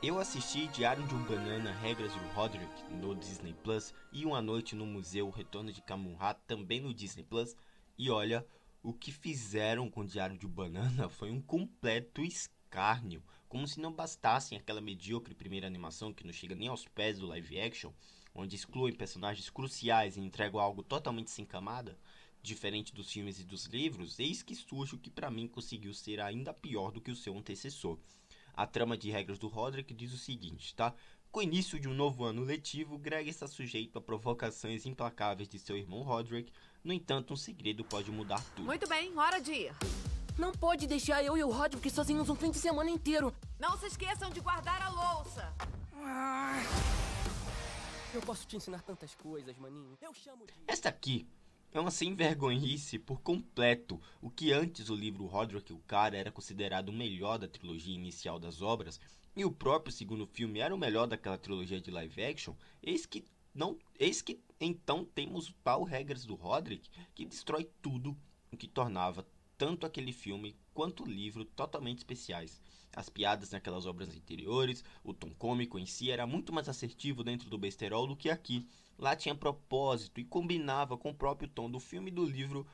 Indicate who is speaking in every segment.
Speaker 1: Eu assisti Diário de um Banana, Regras do Roderick no Disney Plus e Uma Noite no Museu, Retorno de Kamunha também no Disney Plus. E olha, o que fizeram com Diário de um Banana foi um completo escárnio, como se não bastassem aquela medíocre primeira animação que não chega nem aos pés do live action, onde excluem personagens cruciais e entregam algo totalmente sem camada. Diferente dos filmes e dos livros, eis que surge o que para mim conseguiu ser ainda pior do que o seu antecessor. A trama de regras do Roderick diz o seguinte, tá? Com o início de um novo ano letivo, Greg está sujeito a provocações implacáveis de seu irmão Roderick. No entanto, um segredo pode mudar tudo.
Speaker 2: Muito bem, hora de ir.
Speaker 3: Não pode deixar eu e o Roderick sozinhos um fim de semana inteiro.
Speaker 2: Não se esqueçam de guardar a louça.
Speaker 3: Eu posso te ensinar tantas coisas, maninho. Eu chamo de...
Speaker 1: Esta aqui é uma sem vergonhice por completo. O que antes o livro Roderick o Cara era considerado o melhor da trilogia inicial das obras, e o próprio segundo filme era o melhor daquela trilogia de live action, eis que não, eis que então temos o tal regras do Roderick que destrói tudo o que tornava tanto aquele filme quanto o livro totalmente especiais. As piadas naquelas obras anteriores, o tom cômico em si era muito mais assertivo dentro do besterol do que aqui. Lá tinha propósito e combinava com o próprio tom do filme e do livro.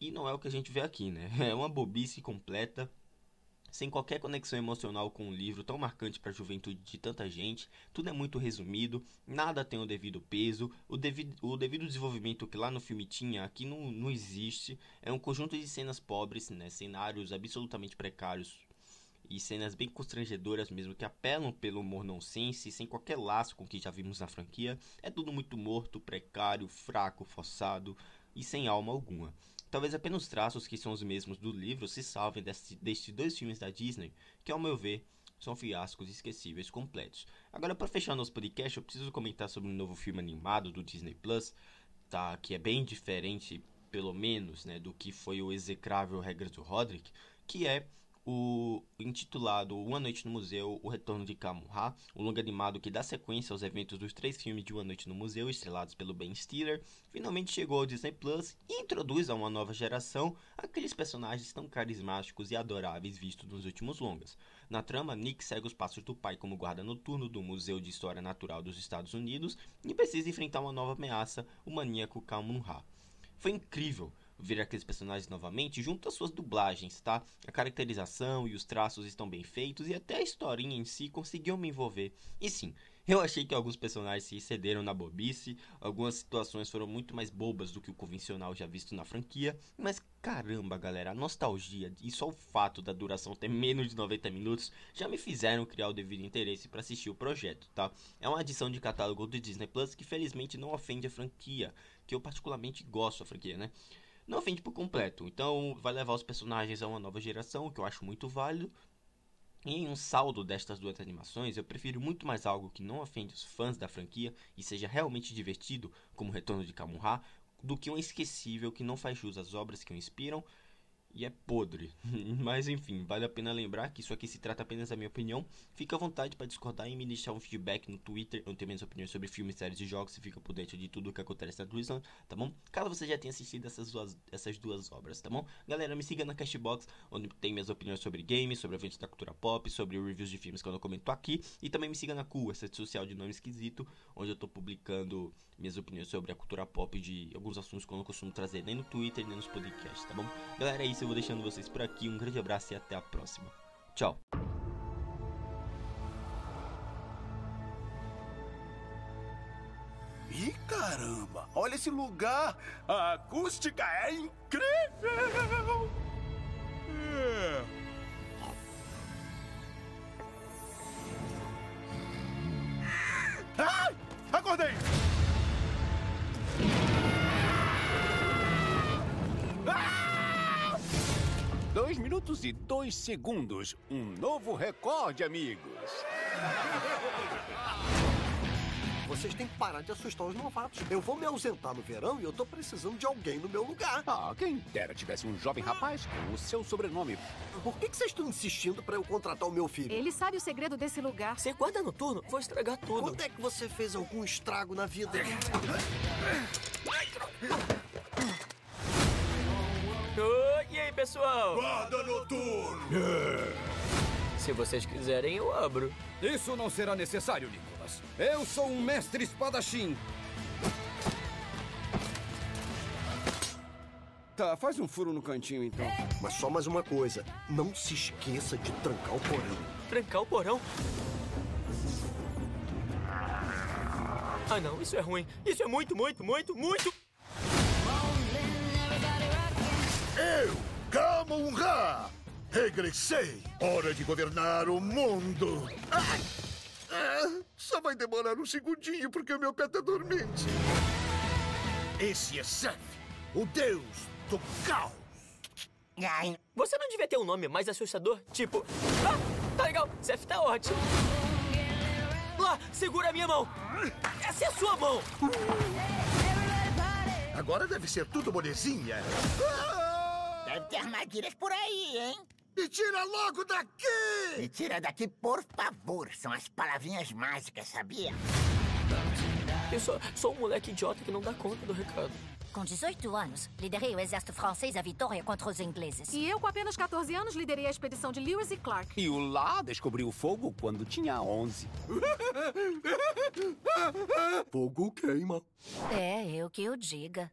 Speaker 1: E não é o que a gente vê aqui, né? É uma bobice completa sem qualquer conexão emocional com um livro tão marcante para a juventude de tanta gente, tudo é muito resumido, nada tem o devido peso, o devido, o devido desenvolvimento que lá no filme tinha aqui não, não existe, é um conjunto de cenas pobres, né, cenários absolutamente precários e cenas bem constrangedoras mesmo que apelam pelo humor nonsense, sem qualquer laço com o que já vimos na franquia, é tudo muito morto, precário, fraco, forçado e sem alma alguma. Talvez apenas os traços que são os mesmos do livro se salvem deste, destes dois filmes da Disney, que ao meu ver são fiascos esquecíveis completos. Agora, para fechar nosso podcast, eu preciso comentar sobre um novo filme animado do Disney Plus, tá? Que é bem diferente, pelo menos, né, do que foi o execrável Regras do Roderick, que é o intitulado Uma Noite no Museu, O Retorno de Kamunha, um longa animado que dá sequência aos eventos dos três filmes de Uma Noite no Museu, estrelados pelo Ben Stiller, finalmente chegou ao Disney Plus e introduz a uma nova geração aqueles personagens tão carismáticos e adoráveis vistos nos últimos longas. Na trama, Nick segue os passos do pai como guarda noturno do Museu de História Natural dos Estados Unidos e precisa enfrentar uma nova ameaça, o maníaco Kamunha. Foi incrível ver aqueles personagens novamente junto às suas dublagens, tá? A caracterização e os traços estão bem feitos e até a historinha em si conseguiu me envolver. E sim, eu achei que alguns personagens se excederam na bobice, algumas situações foram muito mais bobas do que o convencional já visto na franquia, mas caramba, galera, a nostalgia e só o fato da duração ter menos de 90 minutos já me fizeram criar o devido interesse para assistir o projeto, tá? É uma adição de catálogo do Disney Plus que felizmente não ofende a franquia, que eu particularmente gosto da franquia, né? Não ofende por completo. Então vai levar os personagens a uma nova geração, o que eu acho muito válido. E em um saldo destas duas animações, eu prefiro muito mais algo que não ofende os fãs da franquia e seja realmente divertido, como o Retorno de Kamunha, do que um esquecível que não faz jus às obras que o inspiram e é podre. Mas enfim, vale a pena lembrar que isso aqui se trata apenas da minha opinião. Fica à vontade para discordar e me deixar um feedback no Twitter. Eu tenho minhas opiniões sobre filmes, séries e jogos. Você fica por dentro de tudo o que acontece na Twisland, tá bom? Caso você já tenha assistido essas duas, essas duas obras, tá bom? Galera, me siga na Cashbox, onde tem minhas opiniões sobre games, sobre eventos da cultura pop, sobre reviews de filmes que eu não comento aqui. E também me siga na Cool, essa rede social de nome esquisito, onde eu tô publicando minhas opiniões sobre a cultura pop de alguns assuntos que eu não costumo trazer nem no Twitter, nem nos podcasts, tá bom? Galera, é isso, eu vou deixando vocês por aqui. Um grande abraço e até a próxima. Tchau.
Speaker 4: Ih, caramba! Olha esse lugar! A acústica é incrível! É. Acordei! 2 minutos e 2 segundos. Um novo recorde, amigos!
Speaker 5: Vocês têm que parar de assustar os novatos. Eu vou me ausentar no verão e eu tô precisando de alguém no meu lugar.
Speaker 4: Ah, quem dera tivesse um jovem rapaz com o seu sobrenome.
Speaker 5: Por que, que vocês estão insistindo para eu contratar o meu filho?
Speaker 2: Ele sabe o segredo desse lugar.
Speaker 3: Você guarda noturno, vou estragar tudo.
Speaker 5: Quando é que você fez algum estrago na vida?
Speaker 3: Ah pessoal?
Speaker 4: Guarda noturno!
Speaker 3: Se vocês quiserem, eu abro.
Speaker 6: Isso não será necessário, Nicholas. Eu sou um mestre espadachim. Tá, faz um furo no cantinho então.
Speaker 5: Mas só mais uma coisa: não se esqueça de trancar o porão.
Speaker 3: Trancar o porão? Ah, não, isso é ruim. Isso é muito, muito, muito, muito.
Speaker 7: Kamon-Ra, regressei. Hora de governar o mundo. Ai! Ah, só vai demorar um segundinho porque o meu pé tá dormente. Esse é Seth, o deus do caos.
Speaker 3: Ai. Você não devia ter um nome mais assustador? Tipo. Ah, tá legal, Seth tá ótimo. Lá, segura a minha mão. Essa é a sua mão.
Speaker 7: Agora deve ser tudo molezinha. Ah!
Speaker 8: Deve ter armadilhas por aí, hein?
Speaker 7: Me tira logo daqui!
Speaker 8: Me tira daqui, por favor. São as palavrinhas mágicas, sabia?
Speaker 3: Eu sou, sou um moleque idiota que não dá conta do recado.
Speaker 9: Com 18 anos, liderei o exército francês à vitória contra os ingleses.
Speaker 2: E eu, com apenas 14 anos, liderei a expedição de Lewis e Clark.
Speaker 4: E o Lá descobriu o fogo quando tinha 11.
Speaker 5: Fogo queima.
Speaker 9: É, eu que o diga.